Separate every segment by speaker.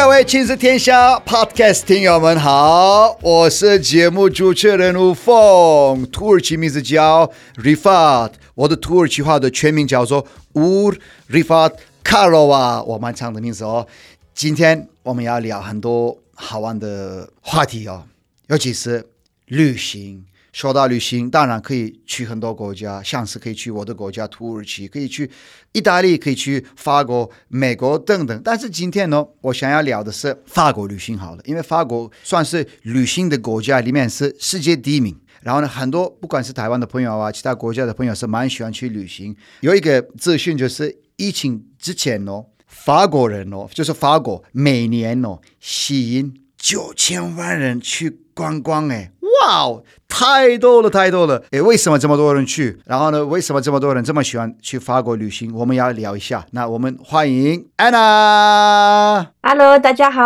Speaker 1: 各位亲子天下 Podcast 听友们好，我是节目主持人吴凤，土耳其名字叫 Rifat，我的土耳其话的全名叫做 Ur Rifat Karova，我蛮长的名字哦。今天我们要聊很多。好玩的话题哦，尤其是旅行。说到旅行，当然可以去很多国家，像是可以去我的国家土耳其，可以去意大利，可以去法国、美国等等。但是今天呢，我想要聊的是法国旅行好了，因为法国算是旅行的国家里面是世界第一名。然后呢，很多不管是台湾的朋友啊，其他国家的朋友是蛮喜欢去旅行。有一个资讯就是疫情之前哦。法国人哦，就是法国每年哦吸引九千万人去观光哎，哇哦，太多了太多了哎，为什么这么多人去？然后呢，为什么这么多人这么喜欢去法国旅行？我们要聊一下。那我们欢迎安娜。
Speaker 2: Hello，大家好。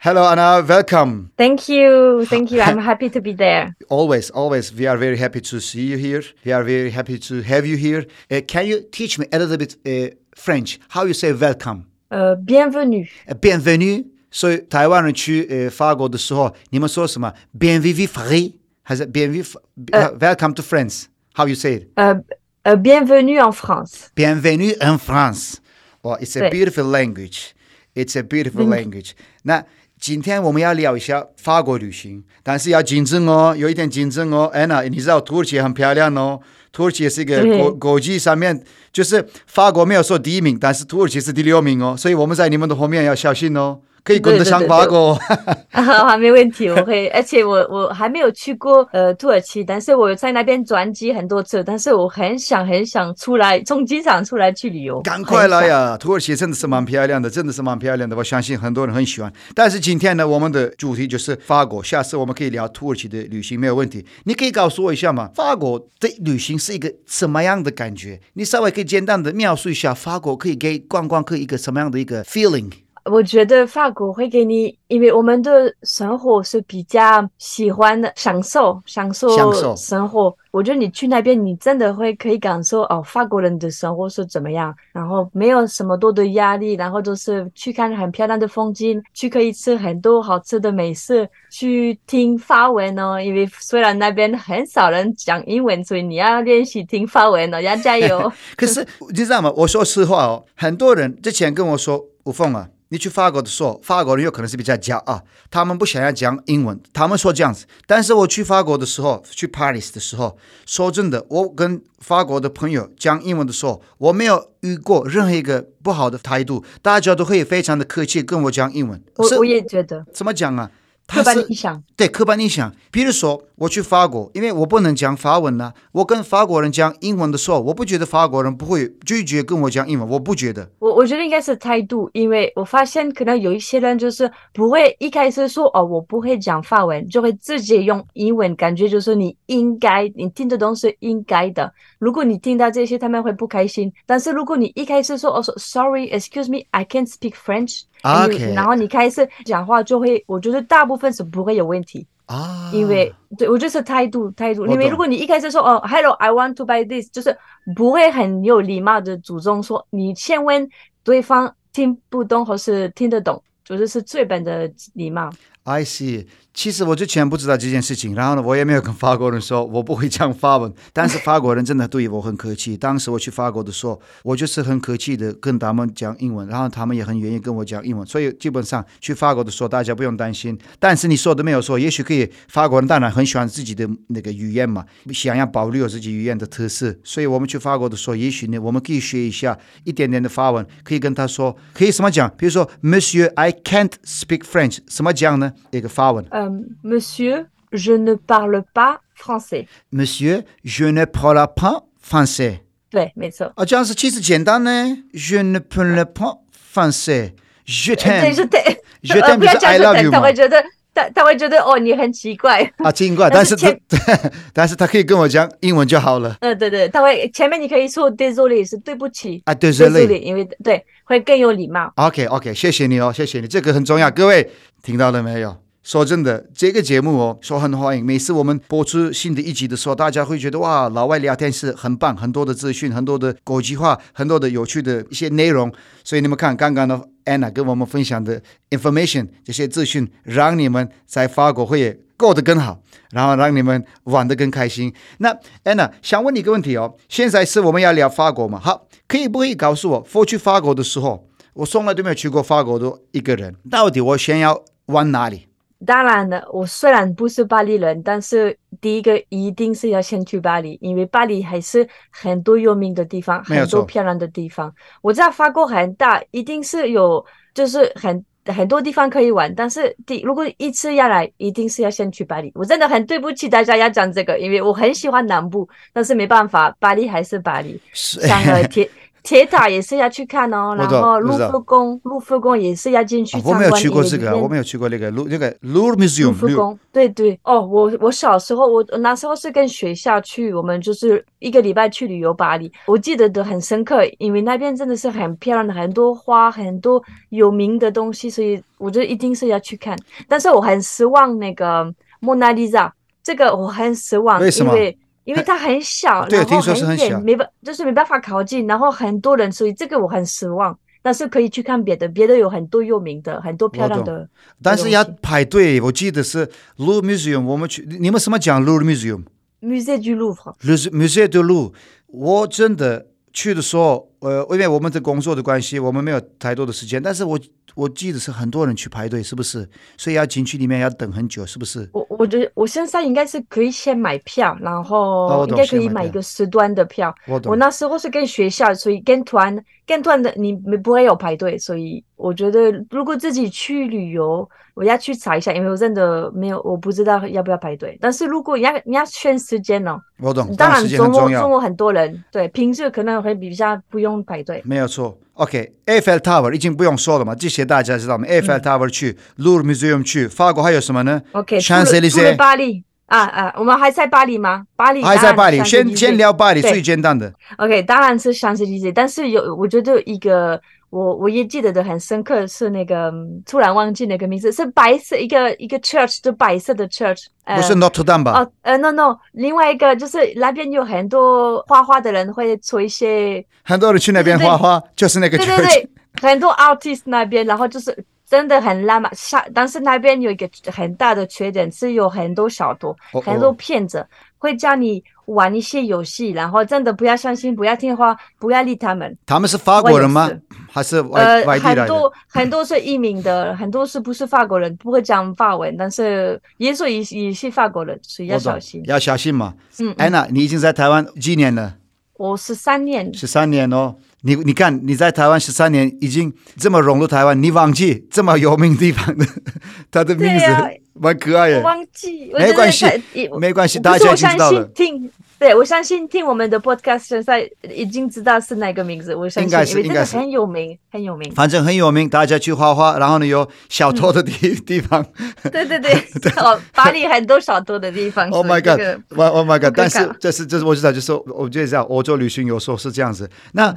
Speaker 1: Hello
Speaker 2: Anna，welcome。Thank you，Thank you。I'm happy to be there.
Speaker 1: Always, always. We are very happy to see you here. We are very happy to have you here. Uh, can you teach me a little bit? Uh, French, how you say welcome?
Speaker 2: 呃、
Speaker 1: uh,，bienvenue。bienvenue。 所以台湾人去呃法国的时候，你们说什么？bienvenue Paris，还是 bienvenue？Welcome to France？How you say it？
Speaker 2: 呃呃，bienvenue en France。
Speaker 1: bienvenue en France。哇，It's a beautiful language. It's a beautiful language. 那今天我们要聊一下法国旅行，但是要谨慎哦，有一点谨慎哦。安娜，你知道土耳其很漂亮哦。土耳其也是一个国国际上面，就是法国没有说第一名，但是土耳其是第六名哦，所以我们在你们的后面要小心哦。可以跟得上法国，
Speaker 2: 还没问题，我会，而且我我还没有去过呃土耳其，但是我在那边转机很多次，但是我很想很想出来，从机场出来去旅游。
Speaker 1: 赶快来呀！土耳其真的是蛮漂亮的，真的是蛮漂亮的，我相信很多人很喜欢。但是今天呢，我们的主题就是法国，下次我们可以聊土耳其的旅行，没有问题。你可以告诉我一下吗？法国的旅行是一个什么样的感觉？你稍微可以简单的描述一下，法国可以给观光客一个什么样的一个 feeling？
Speaker 2: 我觉得法国会给你，因为我们的生活是比较喜欢的，享受享受生活。我觉得你去那边，你真的会可以感受哦，法国人的生活是怎么样，然后没有什么多的压力，然后就是去看很漂亮的风景，去可以吃很多好吃的美食，去听法文哦。因为虽然那边很少人讲英文，所以你要练习听法文哦，要加油。
Speaker 1: 可是你知道吗？我说实话哦，很多人之前跟我说，吴凤啊。你去法国的时候，法国人有可能是比较骄傲，他们不想要讲英文，他们说这样子。但是我去法国的时候，去 Paris 的时候，说真的，我跟法国的朋友讲英文的时候，我没有遇过任何一个不好的态度，大家都会非常的客气跟我讲英文。
Speaker 2: 我我也觉得，
Speaker 1: 怎么讲啊？
Speaker 2: 刻板印象，
Speaker 1: 对，刻板印象。比如说，我去法国，因为我不能讲法文呢、啊。我跟法国人讲英文的时候，我不觉得法国人不会拒绝跟我讲英文。我不觉得。
Speaker 2: 我我觉得应该是态度，因为我发现可能有一些人就是不会一开始说哦，我不会讲法文，就会直接用英文，感觉就是你应该，你听得懂是应该的。如果你听到这些，他们会不开心。但是如果你一开始说哦，说 Sorry，excuse me，I can't speak French。
Speaker 1: Okay.
Speaker 2: 然后你开始讲话就会，我觉得大部分是不会有问题
Speaker 1: 啊，
Speaker 2: 因为对我就是态度态度，因为如果你一开始说哦，Hello，I want to buy this，就是不会很有礼貌的主动说，你先问对方听不懂或是听得懂，就是是最本的礼貌。
Speaker 1: I see。其实我之前不知道这件事情，然后呢，我也没有跟法国人说我不会讲法文。但是法国人真的对我很客气。当时我去法国的时候，我就是很客气的跟他们讲英文，然后他们也很愿意跟我讲英文。所以基本上去法国的时候，大家不用担心。但是你说的没有错，也许可以。法国人当然很喜欢自己的那个语言嘛，想要保留自己语言的特色。所以我们去法国的时候，也许呢，我们可以学一下一点点的法文，可以跟他说，可以什么讲？比如说，Monsieur，I can't speak French，什么讲呢？一个法文。
Speaker 2: um,，Monsieur。Je ne parle pas français.
Speaker 1: Monsieur, je ne parle pas français.
Speaker 2: 对，没错。
Speaker 1: 啊，这样是其实简单呢。Je ne parle pas français. Je t'aime.
Speaker 2: Je t'aime.
Speaker 1: Je t'aime. 不要讲 I love you
Speaker 2: 他会觉得，他他会觉得哦，你很奇怪。
Speaker 1: 啊，奇怪。但是他，但是他可以跟我讲英文就好了。
Speaker 2: 嗯，对对，他会前面你可以说 désolé 是对不起
Speaker 1: 啊，désolé，
Speaker 2: 因为对会更有礼貌。
Speaker 1: OK OK，谢谢你哦，谢谢你，这个很重要。各位听到了没有？ 说真的，这个节目哦，说很欢迎。每次我们播出新的一集的时候，大家会觉得哇，老外聊天是很棒，很多的资讯，很多的国际化，很多的有趣的一些内容。所以你们看，刚刚的 Anna 跟我们分享的 information 这些资讯，让你们在法国会过得更好，然后让你们玩得更开心。那 Anna 想问你一个问题哦，现在是我们要聊法国嘛？好，可以不可以告诉我，我去法国的时候，我从来都没有去过法国的一个人，到底我先要往哪里？
Speaker 2: 当然了，我虽然不是巴黎人，但是第一个一定是要先去巴黎，因为巴黎还是很多有名的地方，很多漂亮的地方。我知道法国很大，一定是有就是很很多地方可以玩，但是第如果一次要来，一定是要先去巴黎。我真的很对不起大家要讲这个，因为我很喜欢南部，但是没办法，巴黎还是巴黎，像和铁。铁塔也是要去看哦，然后卢浮宫，卢浮宫也是要进去参观。
Speaker 1: 我没有去过这个，我没有去过那个卢那个 Louvre Museum。
Speaker 2: 卢浮宫，对对哦，我我小时候我那时候是跟学校去，我们就是一个礼拜去旅游巴黎，我记得的很深刻，因为那边真的是很漂亮的，很多花，很多有名的东西，所以我觉得一定是要去看。但是我很失望，那个蒙娜丽莎，这个我很失望，为什么？因为。因为它很小，
Speaker 1: 对，
Speaker 2: 然后
Speaker 1: 很远，
Speaker 2: 没办，就是没办法靠近，然后很多人，所以这个我很失望。但是可以去看别的，别的有很多有名的，很多漂亮的。
Speaker 1: 但是要排队，我记得是 Louvre Museum，我们去，你们什么讲 Louvre Museum？Musée
Speaker 2: du Louvre。
Speaker 1: Musée du Louvre，我真的去的时候，呃，因为我们的工作的关系，我们没有太多的时间，但是我。我记得是很多人去排队，是不是？所以要进去里面要等很久，是不是？
Speaker 2: 我我觉得我现在应该是可以先买票，然后应该可以买一个时段的票。我那时候是跟学校，所以跟团跟团的你们不会有排队，所以我觉得如果自己去旅游，我要去查一下，因为我真的没有，我不知道要不要排队。但是如果你要你要选时间呢？
Speaker 1: 我懂。
Speaker 2: 当然周末周末很多人，对，平时可能会比较不用排队。
Speaker 1: 没有错。OK，Eiffel Tower 已经不用说了嘛，这些大家知道吗？Eiffel Tower 去，Louvre Museum 去，法国还有什么呢
Speaker 2: 黎啊啊，我们还在巴黎吗？巴黎
Speaker 1: 还在巴黎，先先聊巴黎最简单的。
Speaker 2: OK，当然是 Champs-Élysées，但是有我觉得一个。我我也记得的很深刻，是那个突然忘记那个名字，是白色一个一个 church，就白色的 church，
Speaker 1: 不是 Notre Dame 吧？
Speaker 2: 哦，呃，no no，另外一个就是那边有很多画画的人会做一些，
Speaker 1: 很多人去那边画画，就是那个 church，
Speaker 2: 对对对，很多 artist 那边，然后就是真的很浪漫，但是那边有一个很大的缺点，是有很多小偷，很多骗子会叫你玩一些游戏，然后真的不要相信，不要听话，不要理他们。
Speaker 1: 他们是法国人吗？还是外呃外地来的？
Speaker 2: 很多很多是移民的，很多是不是法国人，不会讲法文，但是也说也也是法国人，所以要小心。
Speaker 1: 要小心嘛。嗯。安娜，你已经在台湾几年了？
Speaker 2: 我十三年。
Speaker 1: 十三年哦，你你看你在台湾十三年，已经这么融入台湾，你忘记这么有名地方的 他的名字，蛮可爱的。
Speaker 2: 忘记，
Speaker 1: 没关系，没关系，大家已经知道了。
Speaker 2: 对，我相信听我们的 podcast 现在已经知道是哪个名字。我相信，应该是，应该是很有名，很有名。
Speaker 1: 反正很有名，大家去画画，然后呢有小偷的地、嗯、地方。
Speaker 2: 对对 对，哦，巴黎很多小偷的地方。
Speaker 1: Oh my god！Oh my god！但是这是这是我知道，就是我觉得这样，欧洲旅行有时候是这样子。那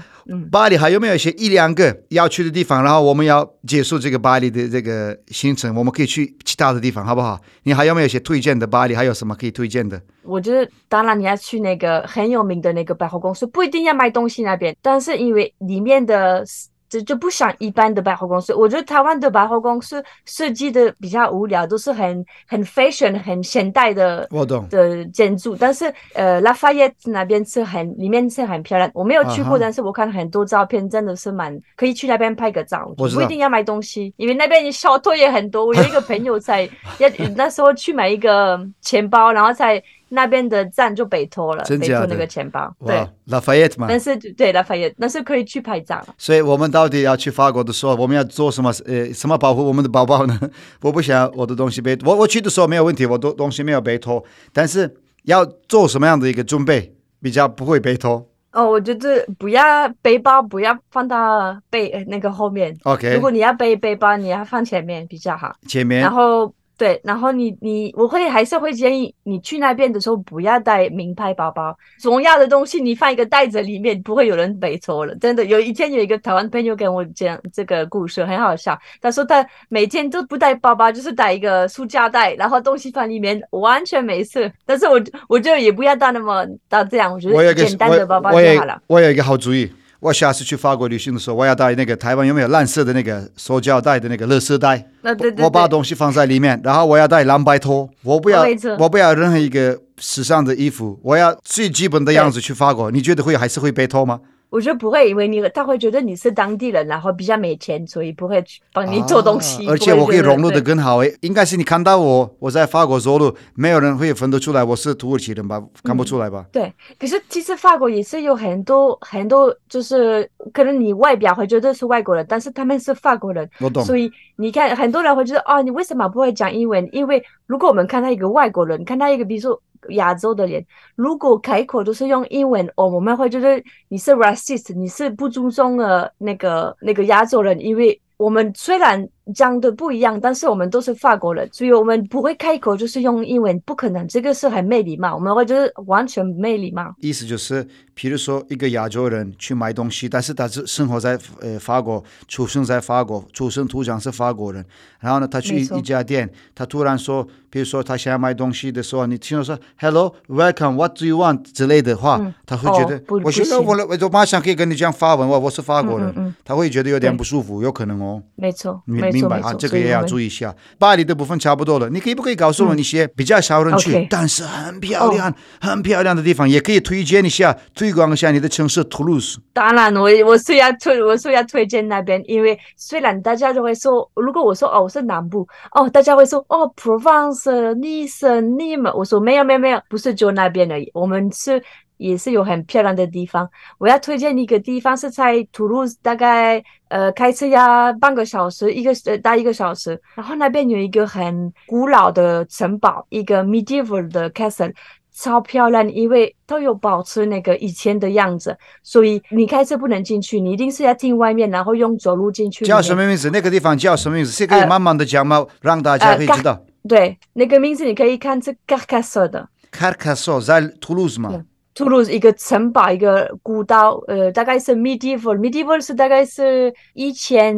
Speaker 1: 巴黎还有没有一些一两个要去的地方？然后我们要结束这个巴黎的这个行程，我们可以去其他的地方，好不好？你还有没有一些推荐的巴黎？还有什么可以推荐的？
Speaker 2: 我觉得，当然你要去那个很有名的那个百货公司，不一定要买东西那边，但是因为里面的。就就不像一般的百货公司。我觉得台湾的百货公司设计的比较无聊，都是很很 fashion、很现代的
Speaker 1: 我懂
Speaker 2: 的建筑。但是呃，拉法叶那边是很里面是很漂亮。我没有去过，uh -huh. 但是我看很多照片，真的是蛮可以去那边拍个照。我不一定要买东西，因为那边小偷也很多。我有一个朋友在 要那时候去买一个钱包，然后在。那边的站就被偷了，被偷那个钱包。对，
Speaker 1: 拉法叶嘛。
Speaker 2: 但是对拉法叶，但是可以去拍照。
Speaker 1: 所以我们到底要去法国的时候，我们要做什么？呃，什么保护我们的包包呢？我不想我的东西被我我去的时候没有问题，我的东西没有被偷。但是要做什么样的一个准备，比较不会被偷？
Speaker 2: 哦，我觉得不要背包不要放到背那个后面。
Speaker 1: OK，
Speaker 2: 如果你要背背包，你要放前面比较好。
Speaker 1: 前面，
Speaker 2: 然后。对，然后你你我会还是会建议你去那边的时候不要带名牌包包，重要的东西你放一个袋子里面，不会有人背错了。真的，有一天有一个台湾朋友跟我讲这个故事，很好笑。他说他每天都不带包包，就是带一个塑胶袋，然后东西放里面完全没事。但是我我觉得也不要带那么到这样，我觉得简单的包包就好了。
Speaker 1: 我有，我有一个好主意。我下次去法国旅行的时候，我要带那个台湾有没有蓝色的那个塑胶袋的那个垃圾袋？
Speaker 2: 对对对，
Speaker 1: 我把东西放在里面，然后我要带蓝白拖，我不要，我不要任何一个时尚的衣服，我要最基本的样子去法国。你觉得会还是会被偷吗？
Speaker 2: 我觉得不会，因为你他会觉得你是当地人，然后比较没钱，所以不会去帮你做东西。
Speaker 1: 啊、而且我可以融入的更好诶，应该是你看到我，我在法国走路，没有人会分得出来我是土耳其人吧？看不出来吧？
Speaker 2: 嗯、对，可是其实法国也是有很多很多，就是可能你外表会觉得是外国人，但是他们是法国人。
Speaker 1: 我懂。
Speaker 2: 所以你看，很多人会觉得哦，你为什么不会讲英文？因为如果我们看到一个外国人，看到一个比如说。亚洲的人，如果开口都是用英文，哦，我们会觉得你是 racist，你是不尊重的那个那个亚洲人，因为我们虽然。讲的不一样，但是我们都是法国人，所以我们不会开口就是用英文，不可能，这个是很没礼貌，我们会就是完全没礼貌。
Speaker 1: 意思就是，比如说一个亚洲人去买东西，但是他是生活在呃法国，出生在法国，出生土长是法国人，然后呢，他去一家店，他突然说，比如说他想要买东西的时候，你听到说 “Hello, welcome, what do you want” 之类的话，嗯、他会觉得，哦、我觉得我我我马上可以跟你讲法文，我我是法国人，嗯嗯嗯，他会觉得有点不舒服，有可能哦。
Speaker 2: 没错，
Speaker 1: 没。明白啊，这个也要注意一下。巴黎的部分差不多了，你可以不可以告诉我一些比较少人去，嗯但是很漂亮、哦、很漂亮的地方，也可以推荐一下、推广一下你的城市图卢斯。
Speaker 2: 当然，我我是要推，我是要推荐那边，因为虽然大家都会说，如果我说哦，我是南部哦，大家会说哦，Provence、Nice、Nîmes，我说没有没有没有，不是就那边而已，我们是。也是有很漂亮的地方，我要推荐一个地方是在图卢兹，大概呃开车要半个小时，一个呃大一个小时，然后那边有一个很古老的城堡，一个 medieval 的 castle，超漂亮，因为都有保持那个以前的样子，所以你开车不能进去，你一定是要进外面，然后用走路进去。
Speaker 1: 叫什么名字？那个地方叫什么名字？是可以慢慢的讲吗？呃、让大家可以知道。
Speaker 2: 对，那个名字你可以看是 Carcassonne 的。
Speaker 1: Carcassonne 在图卢兹吗？
Speaker 2: 图卢兹一个城堡，一个古道，呃，大概是 medieval，medieval 是大概是一千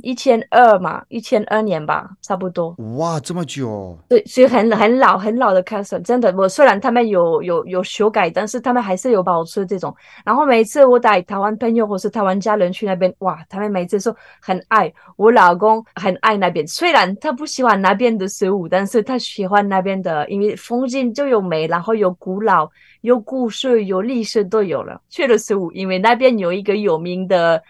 Speaker 2: 一千二嘛，一千二年吧，差不多。
Speaker 1: 哇，这么久！
Speaker 2: 对，所以很很老很老的 castle，真的。我虽然他们有有有修改，但是他们还是有保持这种。然后每次我带台湾朋友或是台湾家人去那边，哇，他们每次说很爱。我老公很爱那边，虽然他不喜欢那边的食物，但是他喜欢那边的，因为风景就有美，然后有古老。有故事、有历史都有了，去了食物，因为那边有一个有名的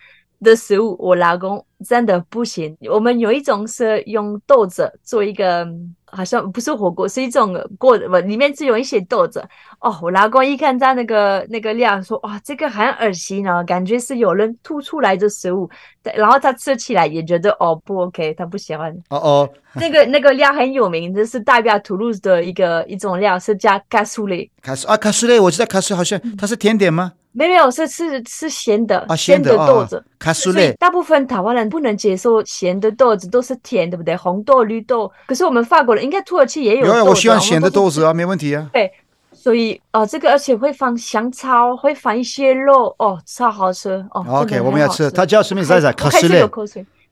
Speaker 2: 的食物，我老公真的不行。我们有一种是用豆子做一个。好像不是火锅，是一种锅，不，里面只有一些豆子。哦，我老公一看他那个那个料，说哇，这个很恶心哦，感觉是有人吐出来的食物。然后他吃起来也觉得哦不 OK，他不喜欢。
Speaker 1: 哦哦，
Speaker 2: 那个那个料很有名，这是代表图卢兹的一个一种料，是叫卡苏雷。
Speaker 1: 卡苏啊，卡苏雷，我知道卡苏好像它是甜点吗？
Speaker 2: 没有，没有，是是是咸的，
Speaker 1: 啊、咸的，
Speaker 2: 豆子。
Speaker 1: 卡苏雷，
Speaker 2: 大部分台湾人不能接受咸的豆子，都是甜，对不对？红豆、绿豆。可是我们法国人，应该土耳其也有。
Speaker 1: 有，我喜欢咸的豆子啊，没问题啊。
Speaker 2: 对，所以哦，这个而且会放香草，会放一些肉，哦，超好吃哦。
Speaker 1: OK，我们要吃。它叫什么名字？卡苏雷。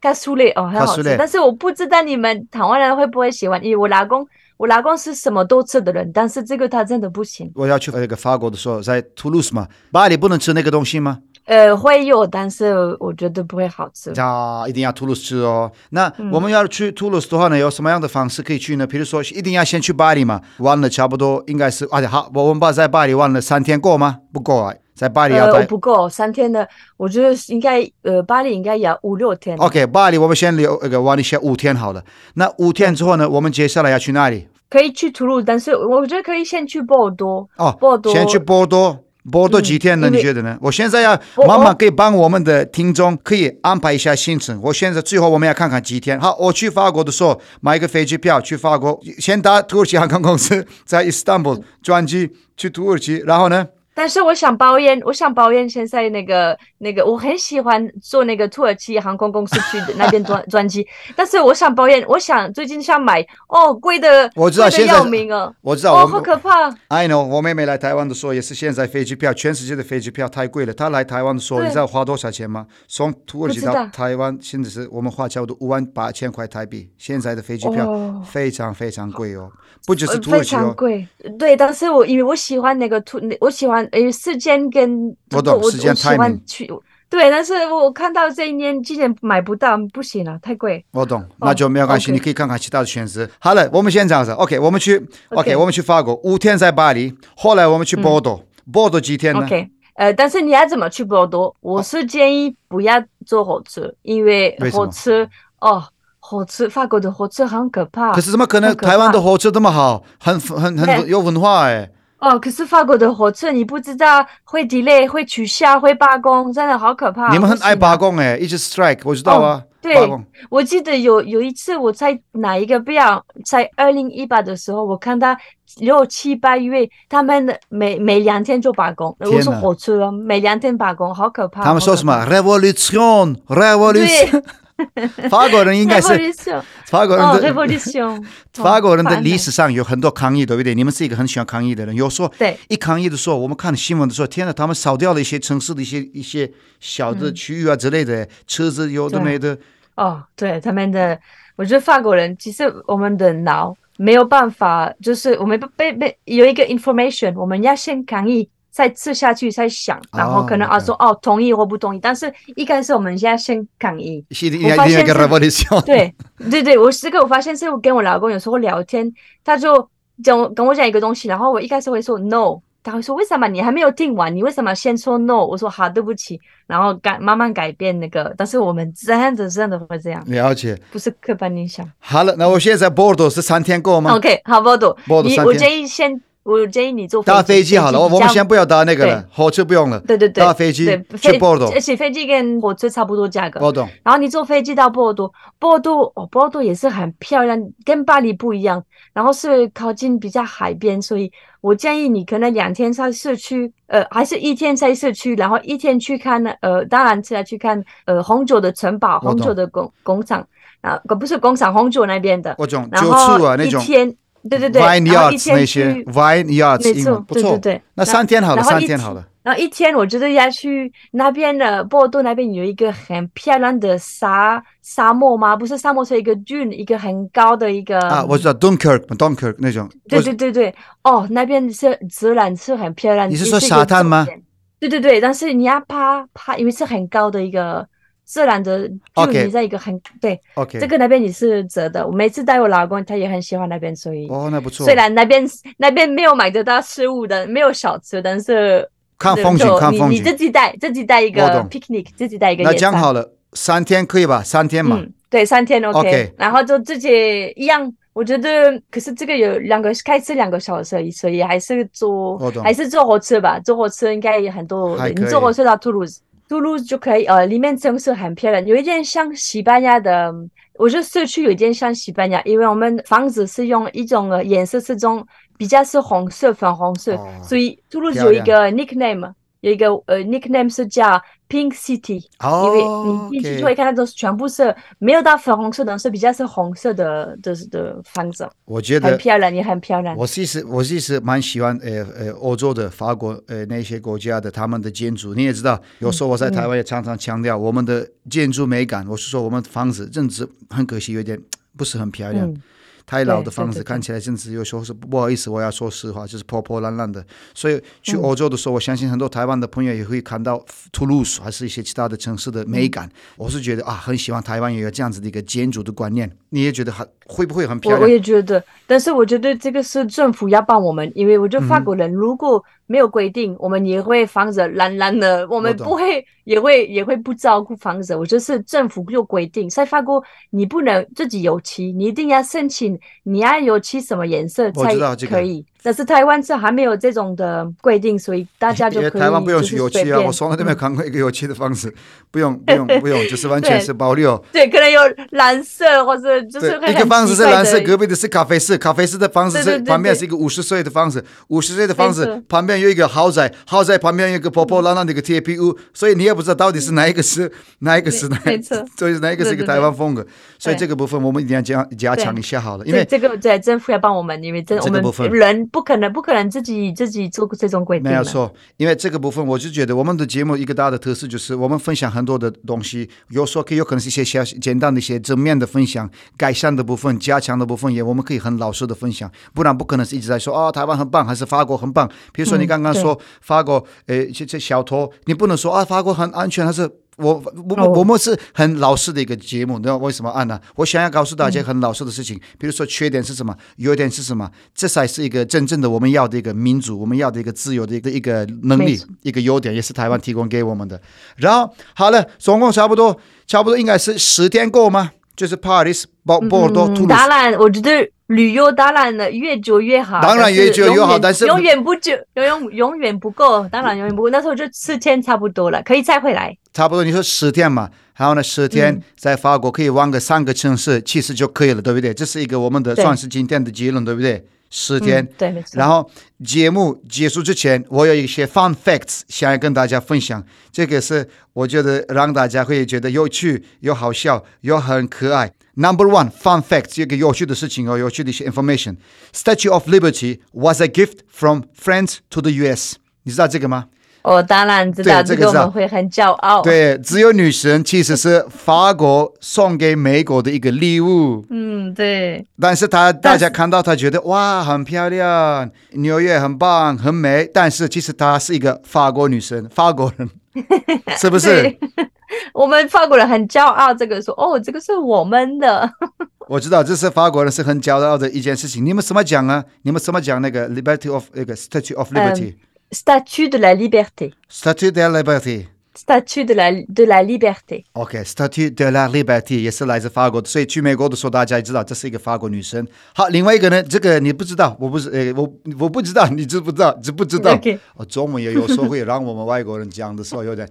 Speaker 2: 卡苏雷哦，很好吃。但是我不知道你们台湾人会不会喜欢，因为我老公。我老公是什么都吃的人，但是这个他真的不行。
Speaker 1: 我要去那个法国的时候，在图卢兹嘛，巴黎不能吃那个东西吗？
Speaker 2: 呃，会有，但是我觉得不会好吃。
Speaker 1: 啊，一定要图卢斯哦。那我们要去吐鲁斯的话呢，有什么样的方式可以去呢？比如说，一定要先去巴黎嘛，玩了差不多应该是，而且好，我们把在巴黎玩了三天够吗？不够啊，在巴黎要待、
Speaker 2: 呃、不够三天的，我觉得应该呃，巴黎应该要五六天。
Speaker 1: OK，巴黎我们先留那个玩一下五天好了。那五天之后呢，我们接下来要去哪里？
Speaker 2: 可以去图卢，但是我觉得可以先去波尔多。
Speaker 1: 哦，
Speaker 2: 波尔多，
Speaker 1: 先去波尔多。波多几天呢？你觉得呢？我现在要妈妈可以帮我们的听众可以安排一下行程。我现在最后我们要看看几天。好，我去法国的时候买一个飞机票去法国，先搭土耳其航空公司在伊斯坦布尔转机去土耳其，然后呢？
Speaker 2: 但是我想抱怨，我想抱怨现在那个那个，我很喜欢坐那个土耳其航空公司去的那边转转 机。但是我想抱怨，我想最近想买哦，贵的，
Speaker 1: 我知道现在
Speaker 2: 要命哦，
Speaker 1: 我知道
Speaker 2: 哦，好可怕。
Speaker 1: I know，我妹妹来台湾的时候也是现在飞机票，全世界的飞机票太贵了。她来台湾的时候，你知道花多少钱吗？从土耳其到台湾，现在是我们花差不多五万八千块台币。现在的飞机票非常非常贵哦，不只是土耳其哦，
Speaker 2: 非常贵。对，但是我因为我喜欢那个土，我喜欢。诶，时间跟
Speaker 1: 我懂，时间太慢。
Speaker 2: 对，但是我看到这一年今年买不到，不行了，太贵。
Speaker 1: 我懂，那就没有关系，你可以看看其他的选择。好了，我们先这样子，OK，我们去，OK，我们去法国，五天在巴黎，后来我们去波尔多，波尔多几天呢
Speaker 2: ？OK，呃，但是你要怎么去波多？我是建议不要坐火车，因为火车哦，火车法国的火车很可怕。
Speaker 1: 可是怎么可能？台湾的火车这么好，很很很有文化哎。
Speaker 2: 哦，可是法国的火车你不知道会 delay，会取消，会罢工，真的好可怕。
Speaker 1: 你们很爱罢工哎，一直 strike，我知道啊。
Speaker 2: 对，我记得有有一次我在哪一个标，在二零一八的时候，我看到六七八月他们每每两天就罢工，我说火车每两天罢工，好可怕。
Speaker 1: 他们说什么？Revolution，Revolution。法国人应该是法国人的 法国人的历史上有很多抗议，对不对？你们是一个很喜欢抗议的人。有时候，对一抗议的时候，我们看新闻的时候，天哪，他们扫掉了一些城市的一些一些小的区域啊之类的，车子有的没的。
Speaker 2: 哦，对他们的，我觉得法国人其实我们的脑没有办法，就是我们被被有一个 information，我们要先抗议。再吃下去，再想，然后可能啊说哦同意或不同意，但是一开始我们现在先抗议。我发现对对对，我这个我发现是我跟我老公有时候聊天，他就讲跟我讲一个东西，然后我一开始会说 no，他会说为什么你还没有听完，你为什么先说 no？我说好，对不起，然后改慢慢改变那个，但是我们真的真的会这样。
Speaker 1: 了解，
Speaker 2: 不是刻板印象。
Speaker 1: 好了，那我现在波尔多是三天够吗
Speaker 2: ？OK，好，波尔多，
Speaker 1: 波尔多三天。
Speaker 2: 我建议先。我建议你坐
Speaker 1: 搭飞机好了，我们先不要搭那个了，火车不用了。
Speaker 2: 对对对，
Speaker 1: 搭飞机去波尔多，
Speaker 2: 而且飞机跟火车差不多价格。
Speaker 1: 波多。
Speaker 2: 然后你坐飞机到波尔多，波尔多哦，波尔多也是很漂亮，跟巴黎不一样。然后是靠近比较海边，所以我建议你可能两天在市区，呃，还是一天在市区，然后一天去看，呃，当然是要去看呃红酒的城堡、红酒的工工厂啊，可不是工厂红酒那边的。
Speaker 1: 我懂。
Speaker 2: 然后一天。对对对，然后一天去
Speaker 1: vineyards
Speaker 2: 没错，对对对，
Speaker 1: 那三天好了，三天好了。
Speaker 2: 然后一天，我觉得要去那边的波尔多那边有一个很漂亮的沙沙漠吗？不是沙漠，是一个 dune，一个很高的一个。
Speaker 1: 啊，我知道 Dunkirk，Dunkirk 那种。
Speaker 2: 对对对对，哦，那边是自然是很漂亮。
Speaker 1: 你是说沙滩吗？
Speaker 2: 对对对，但是你要爬爬，因为是很高的一个。自然的，就你在一个很.对.这个那边你是折的。我每次带我老公，他也很喜欢那边，所以
Speaker 1: 哦，那不错。
Speaker 2: 虽然那边那边没有买得到食物的，没有小吃，但是
Speaker 1: 看风景，看风景。
Speaker 2: 自己带自己带一个 picnic，自己带一个。
Speaker 1: 那讲好了，三天可以吧？三天嘛。
Speaker 2: 嗯、对，三天 OK。然后就自己一样，我觉得，可是这个有两个开车两个小时，所以还是坐还是坐火车吧。坐火车应该也很多，你坐火车到吐鲁兹。图卢兹就可以，呃，里面真是很漂亮，有一点像西班牙的，我觉得社区有一点像西班牙，因为我们房子是用一种颜色是种比较是红色、粉红色，哦、所以图卢兹有一个 nickname。有一个呃，nickname 是叫 Pink City，因为你进去就会看到都是全部是没有到粉红色的，是比较是红色的的的房子。
Speaker 1: 我觉得
Speaker 2: 很漂亮，也很漂亮。
Speaker 1: 我其实我其实蛮喜欢呃呃欧洲的法国呃那些国家的他们的建筑。你也知道，有时候我在台湾也常常强调我们的建筑美感。我是说我们房子真的是很可惜，有点不是很漂亮。太老的房子看起来甚至有时候是不好意思，我要说实话，就是破破烂烂的。所以去欧洲的时候，我相信很多台湾的朋友也会看到图卢兹还是一些其他的城市的美感。我是觉得啊，很喜欢台湾也有这样子的一个建筑的观念。你也觉得很会不会很漂亮？
Speaker 2: 我也觉得，但是我觉得这个是政府要帮我们，因为我觉得法国人如果没有规定，我们也会房子烂烂的，我们不会也会也会不照顾房子。我觉得是政府有规定，在法国你不能自己油漆，你一定要申请，你要油漆什么颜色才可以。但是台湾是还没有这种的规定，所以大家就可以。
Speaker 1: 台湾不用去油漆啊，我从来都没有看过一个油漆的方式，不用不用 不用，就是完全是保留。
Speaker 2: 对，可能有蓝色或者就是
Speaker 1: 一个房子是蓝色，隔壁的是咖啡色，咖啡色的房子是旁边是一个五十岁的房子，五十岁的房子旁边有一个豪宅，豪宅旁边有一个破破烂烂的一个铁皮屋，所以你也不知道到底是哪一个是哪一个是哪所以哪一个是一个台湾风格，所以这个部分我们一定要加加强一下好了，因为
Speaker 2: 这个在政府要帮我们，因为这我们人。不可能，不可能自己自己做这种规定。
Speaker 1: 没有错，因为这个部分，我就觉得我们的节目一个大的特色就是我们分享很多的东西，有时候可以有可能是一些小简单的一些正面的分享，改善的部分、加强的部分也我们可以很老实的分享，不然不可能是一直在说啊、哦、台湾很棒，还是法国很棒。比如说你刚刚说、法国，诶这这小偷，你不能说啊法国很安全，还是。我我们我们是很老实的一个节目，你知道为什么按呢？我想要告诉大家很老实的事情，比如说缺点是什么，优点是什么，这才是一个真正的我们要的一个民主，我们要的一个自由的一个一个能力，一个优点，也是台湾提供给我们的。然后好了，总共差不多差不多应该是十天够吗？就是 Paris、多。
Speaker 2: 当然，我觉得。旅游当然了，越久越好。
Speaker 1: 当然越久越好，但是
Speaker 2: 永远不久，永远永远不够。当然永远不够，那时候就四天差不多了，可以再回来。
Speaker 1: 差不多，你说十天嘛，然后呢，十天在法国可以玩个三个城市，其实就可以了，对不对？这是一个我们的算是今天的结论，对不对？十天，
Speaker 2: 对，没错。
Speaker 1: 然后节目结束之前，我有一些 fun facts 想要跟大家分享，这个是我觉得让大家会觉得有趣、又好笑、又很可爱。Number one fun fact，这个有趣的事情哦，有趣的一些 information。Statue of Liberty was a gift from France to the U.S. 你知道这个吗？
Speaker 2: 我当然知道，这个我们会很骄傲。
Speaker 1: 对，只有女神其实是法国送给美国的一个礼物。
Speaker 2: 嗯，对。
Speaker 1: 但是她大家看到她觉得哇，很漂亮，纽约很棒，很美。但是其实她是一个法国女神，法国人，是不是？
Speaker 2: 我们法国人很骄傲，这个说哦，这个是我们的。
Speaker 1: 我知道这是法国人是很骄傲的一件事情。你们怎么讲啊？你们怎么讲那个 Liberty of 那个 Statue of Liberty？Statue
Speaker 2: de la
Speaker 1: Liberté。Statue de la
Speaker 2: Liberté。Statue de la de la
Speaker 1: liberté。OK，Statue de la Liberté 也是来自法国的，所以去美国的时候，大家也知道这是一个法国女生。好，另外一个呢，这个你不知道，我不是，诶，我我不知道，你知不知道？知不知道？我
Speaker 2: Okay.、
Speaker 1: 哦、中文也有时候会让我们外国人讲的时候有点。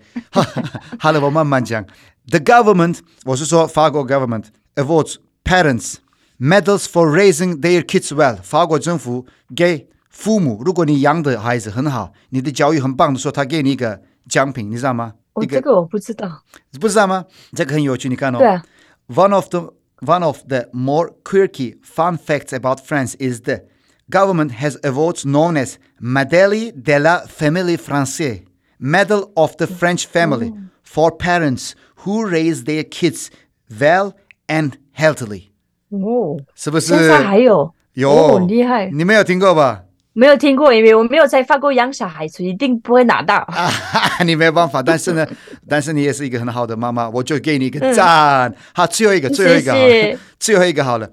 Speaker 1: 好了，我慢慢讲。The government，我是说法国 government awards parents medals for raising their kids well。法国政府给 父母，如果你养的孩子很好，你的教育很棒的时候，他给你一个。奖品，你知道吗？
Speaker 2: 哦，这个我不知道。
Speaker 1: 你不知道吗？这个很有趣，你看哦。
Speaker 2: 对啊。
Speaker 1: One of the one of the more quirky fun facts about France is the government has awards known as Médaille de la Famille Française, Medal of the French Family, for parents who raise their kids well and healthily。
Speaker 2: 哦，
Speaker 1: 是不是？
Speaker 2: 现在还有？
Speaker 1: 有，
Speaker 2: 很厉害。
Speaker 1: 你没有听过吧？
Speaker 2: 没有听过，因为我没有在法国养小孩，所以一定不会拿到。
Speaker 1: 啊，你没有办法，但是呢，但是你也是一个很好的妈妈，我就给你一个赞。嗯、好，最后一个，最后一个，谢谢最后一个好了。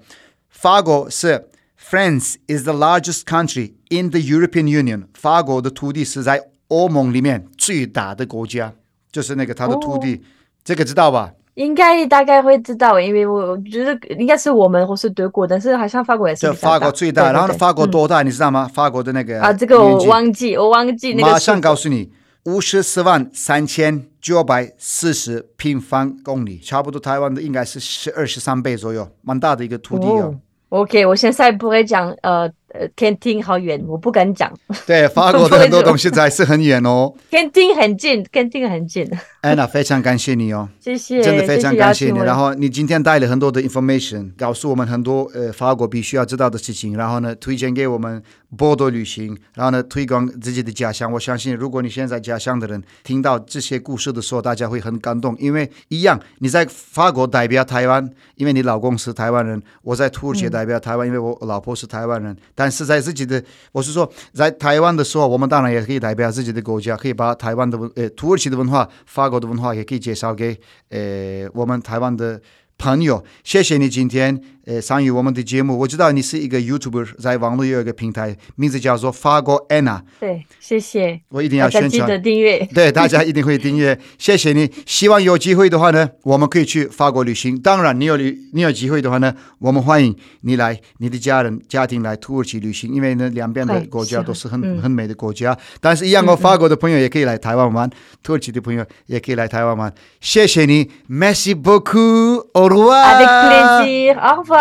Speaker 1: 法国是 France is the largest country in the European Union。法国的土地是在欧盟里面最大的国家，就是那个它的土地，哦、这个知道吧？
Speaker 2: 应该大概会知道，因为我觉得应该是我们或是德国，但是好像法国也是。
Speaker 1: 法国最大，对对对，然后呢，法国多大？嗯、你知道吗？法国的那个
Speaker 2: 啊，这个我忘记，我忘记那个。
Speaker 1: 马上告诉你，五十四万三千九百四十平方公里，差不多台湾的应该是十二十三倍左右，蛮大的一个土地哦。
Speaker 2: 哦 OK，我现在不会讲呃。呃，天听好远，我不敢讲。
Speaker 1: 对，法国的很多东西还是很远哦。
Speaker 2: 天听很近，天听很近。
Speaker 1: 安娜，非常感谢你哦，
Speaker 2: 谢谢，
Speaker 1: 真的非常感谢你。然后你今天带了很多的 information，告诉我们很多呃法国必须要知道的事情，然后呢，推荐给我们波多旅行，然后呢，推广自己的家乡。我相信，如果你现在家乡的人听到这些故事的时候，大家会很感动，因为一样你在法国代表台湾，因为你老公是台湾人；我在土耳其代表台湾，嗯、因为我老婆是台湾人。但但是在自己的，我是说，在台湾的时候，我们当然也可以代表自己的国家，可以把台湾的呃土耳其的文化、法国的文化也可以介绍给呃我们台湾的朋友。谢谢你今天。呃，参与我们的节目，我知道你是一个 YouTuber，在网络有一个平台，名字叫做法国安娜。
Speaker 2: 对，谢谢。
Speaker 1: 我一定要宣传。
Speaker 2: 记得订阅。
Speaker 1: 对，大家一定会订阅。谢谢你。希望有机会的话呢，我们可以去法国旅行。当然，你有旅，你有机会的话呢，我们欢迎你来，你的家人、家庭来土耳其旅行。因为呢，两边的国家都是很、嗯、很美的国家。但是，一样，我法国的朋友也可以来台湾玩，嗯、土耳其的朋友也可以来台湾玩。谢谢你，Merci beaucoup，Au
Speaker 2: plaisir，Au revoir。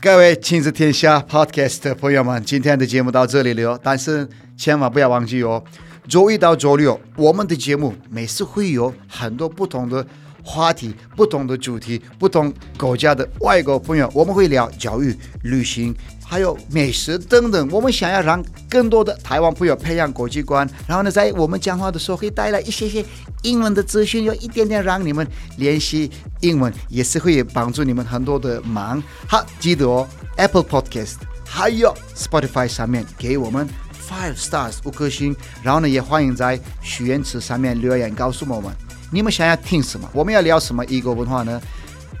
Speaker 1: 各位亲子天下 Podcast 的朋友们，今天的节目到这里了。但是千万不要忘记哦，周一到周六我们的节目每次会有很多不同的话题、不同的主题、不同国家的外国朋友，我们会聊教育、旅行。还有美食等等，我们想要让更多的台湾朋友培养国际观，然后呢，在我们讲话的时候会带来一些些英文的资讯，有一点点让你们练习英文，也是会帮助你们很多的忙。好，记得哦，Apple Podcast 还有 Spotify 上面给我们 Five Stars 五颗星，然后呢，也欢迎在许愿池上面留言告诉我们你们想要听什么，我们要聊什么异国文化呢？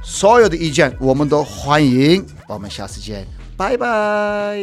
Speaker 1: 所有的意见我们都欢迎，我们下次见。拜拜。